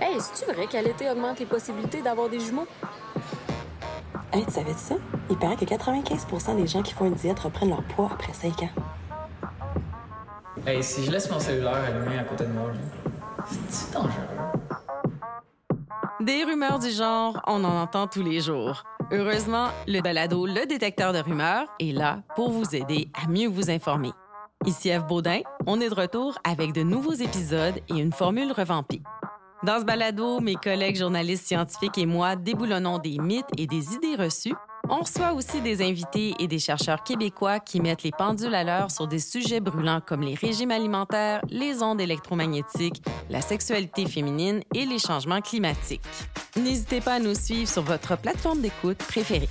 Hey, c'est-tu vrai qu'à l'été augmente les possibilités d'avoir des jumeaux? Hey, tu savais ça? Il paraît que 95% des gens qui font une diète reprennent leur poids après 5 ans. Hey, si je laisse mon cellulaire allumé à côté de moi, c'est dangereux? Des rumeurs du genre, on en entend tous les jours. Heureusement, le balado Le détecteur de rumeurs est là pour vous aider à mieux vous informer. Ici Eve Baudin, on est de retour avec de nouveaux épisodes et une formule revampée. Dans ce balado, mes collègues journalistes scientifiques et moi déboulonnons des mythes et des idées reçues. On reçoit aussi des invités et des chercheurs québécois qui mettent les pendules à l'heure sur des sujets brûlants comme les régimes alimentaires, les ondes électromagnétiques, la sexualité féminine et les changements climatiques. N'hésitez pas à nous suivre sur votre plateforme d'écoute préférée.